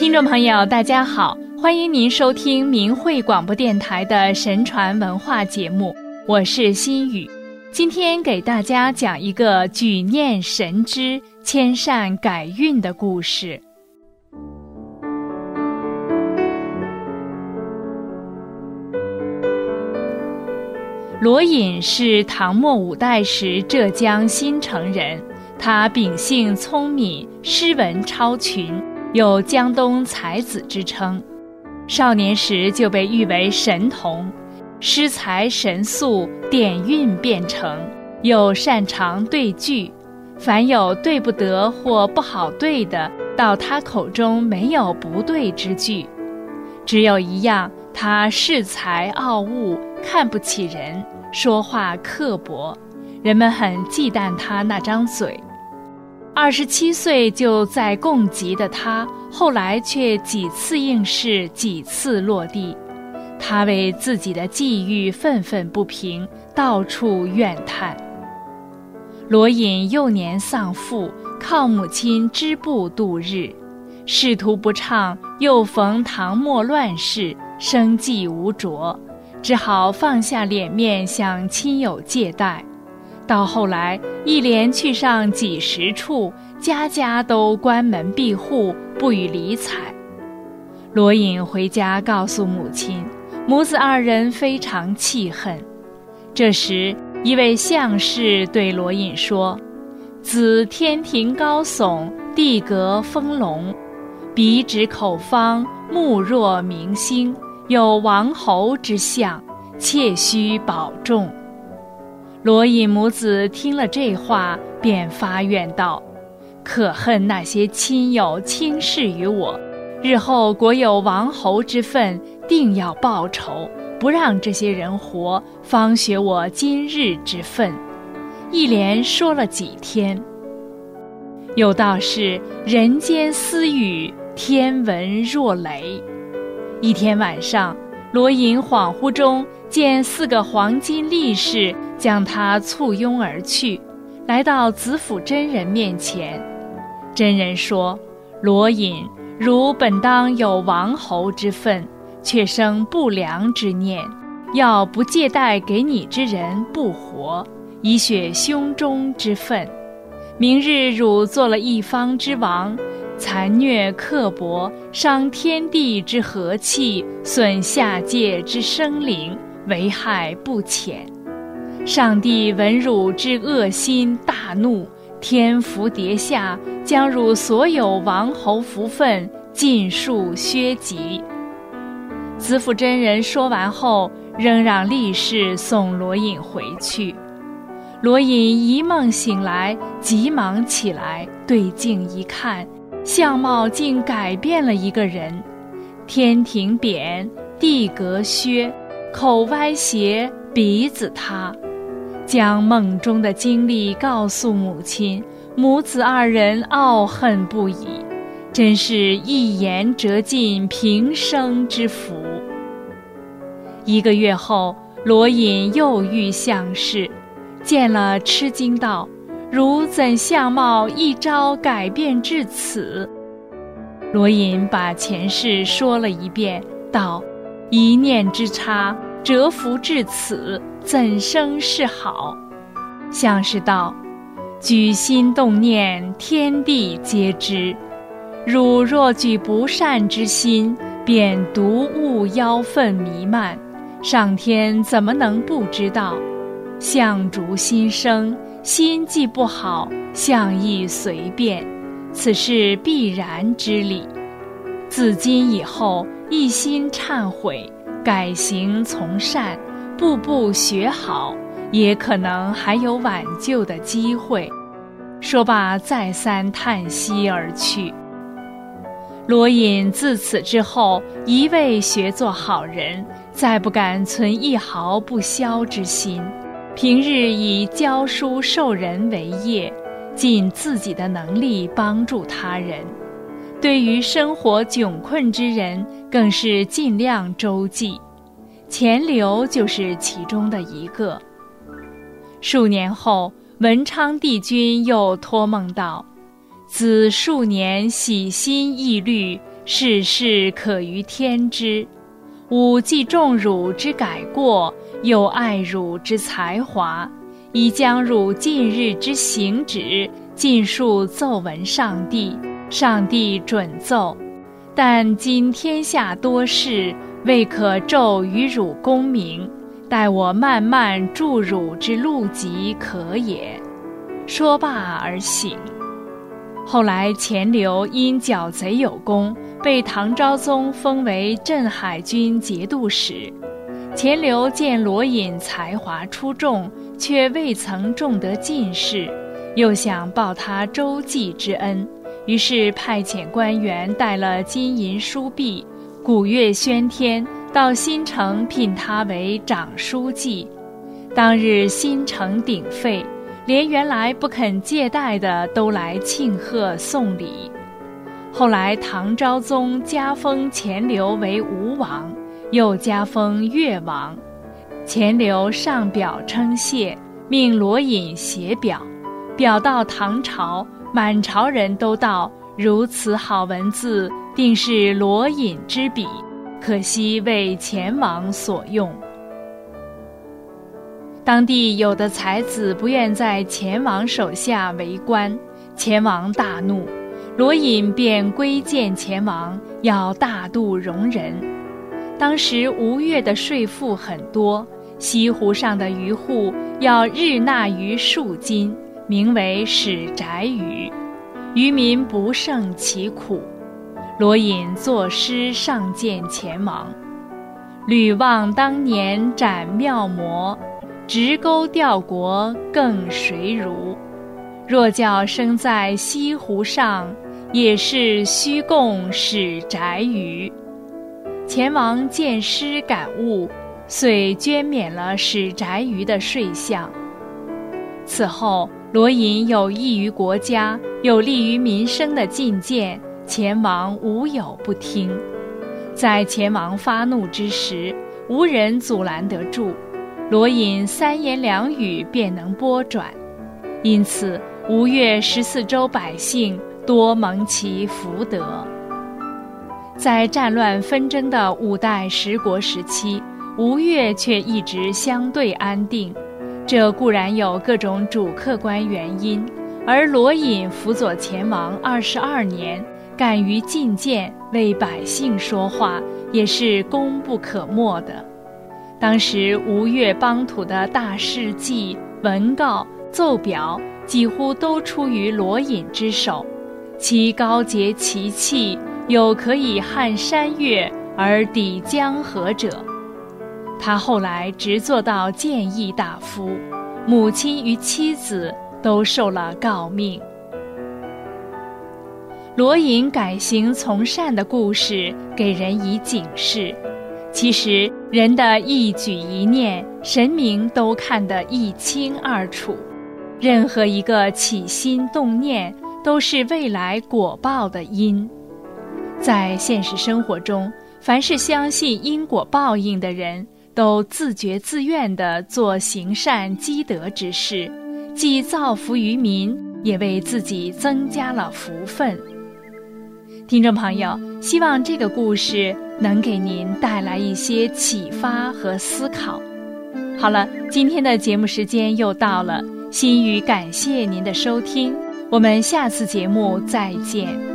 听众朋友，大家好，欢迎您收听明慧广播电台的神传文化节目，我是心雨。今天给大家讲一个举念神知、千善改运的故事。罗隐是唐末五代时浙江新城人，他秉性聪明，诗文超群。有江东才子之称，少年时就被誉为神童，诗才神速，点韵便成，又擅长对句，凡有对不得或不好对的，到他口中没有不对之句。只有一样，他恃才傲物，看不起人，说话刻薄，人们很忌惮他那张嘴。二十七岁就在贡级的他，后来却几次应试，几次落地。他为自己的际遇愤愤不平，到处怨叹。罗隐幼年丧父，靠母亲织布度日，仕途不畅，又逢唐末乱世，生计无着，只好放下脸面向亲友借贷。到后来，一连去上几十处，家家都关门闭户，不予理睬。罗隐回家告诉母亲，母子二人非常气恨。这时，一位相士对罗隐说：“子天庭高耸，地阁丰隆，鼻指口方，目若明星，有王侯之相，切须保重。”罗隐母子听了这话，便发愿道：“可恨那些亲友轻视于我，日后国有王侯之分，定要报仇，不让这些人活，方学我今日之分。”一连说了几天。有道是：“人间私语，天闻若雷。”一天晚上，罗隐恍惚中见四个黄金力士。将他簇拥而去，来到子府真人面前。真人说：“罗隐，汝本当有王侯之分，却生不良之念，要不借贷给你之人不活，以雪胸中之愤。明日汝做了一方之王，残虐刻薄，伤天地之和气，损下界之生灵，危害不浅。”上帝闻汝之恶心，大怒，天伏跌下，将汝所有王侯福分尽数削籍。子府真人说完后，仍让力士送罗隐回去。罗隐一梦醒来，急忙起来，对镜一看，相貌竟改变了一个人，天庭扁，地阁削，口歪斜，鼻子塌。将梦中的经历告诉母亲，母子二人懊恨不已，真是一言折尽平生之福。一个月后，罗隐又遇相士，见了吃惊道：“如怎相貌一朝改变至此？”罗隐把前世说了一遍，道：“一念之差，折服至此。”怎生是好？相是道：举心动念，天地皆知。汝若举不善之心，便毒物妖氛弥漫，上天怎么能不知道？相逐心生，心既不好，相亦随便，此是必然之理。自今以后，一心忏悔，改行从善。步步学好，也可能还有挽救的机会。说罢，再三叹息而去。罗隐自此之后，一味学做好人，再不敢存一毫不肖之心。平日以教书授人为业，尽自己的能力帮助他人。对于生活窘困之人，更是尽量周济。钱流就是其中的一个。数年后，文昌帝君又托梦道：“子数年喜心易虑，世事可于天知。吾既重汝之改过，又爱汝之才华，已将汝近日之行止尽数奏闻上帝，上帝准奏。但今天下多事，未可骤与汝功名，待我慢慢助汝之路籍可也。说罢而醒。后来钱镠因剿贼有功。被唐昭宗封为镇海军节度使，钱镠见罗隐才华出众，却未曾中得进士，又想报他周济之恩，于是派遣官员带了金银书币、鼓乐喧天，到新城聘他为长书记。当日新城鼎沸，连原来不肯借贷的都来庆贺送礼。后来，唐昭宗加封钱镠为吴王，又加封越王。钱镠上表称谢，命罗隐写表。表到唐朝，满朝人都道：如此好文字，定是罗隐之笔。可惜为钱王所用。当地有的才子不愿在钱王手下为官，钱王大怒。罗隐便归谏钱王，要大度容人。当时吴越的税赋很多，西湖上的渔户要日纳鱼数斤，名为使宅鱼，渔民不胜其苦。罗隐作诗上谏前王：“吕望当年斩妙魔，直钩吊国更谁如？若教生在西湖上。”也是虚供使宅鱼。前王见诗感悟，遂捐免了使宅鱼的税项。此后，罗隐有益于国家、有利于民生的进谏，前王无有不听。在前王发怒之时，无人阻拦得住，罗隐三言两语便能拨转，因此吴越十四州百姓。多蒙其福德。在战乱纷争的五代十国时期，吴越却一直相对安定。这固然有各种主客观原因，而罗隐辅佐前王二十二年，敢于进谏为百姓说话，也是功不可没的。当时吴越邦土的大事记、文告、奏表，几乎都出于罗隐之手。其高洁其气，有可以撼山岳而抵江河者。他后来直做到谏议大夫，母亲与妻子都受了诰命。罗隐改行从善的故事，给人以警示。其实人的一举一念，神明都看得一清二楚。任何一个起心动念。都是未来果报的因，在现实生活中，凡是相信因果报应的人，都自觉自愿地做行善积德之事，既造福于民，也为自己增加了福分。听众朋友，希望这个故事能给您带来一些启发和思考。好了，今天的节目时间又到了，心语感谢您的收听。我们下次节目再见。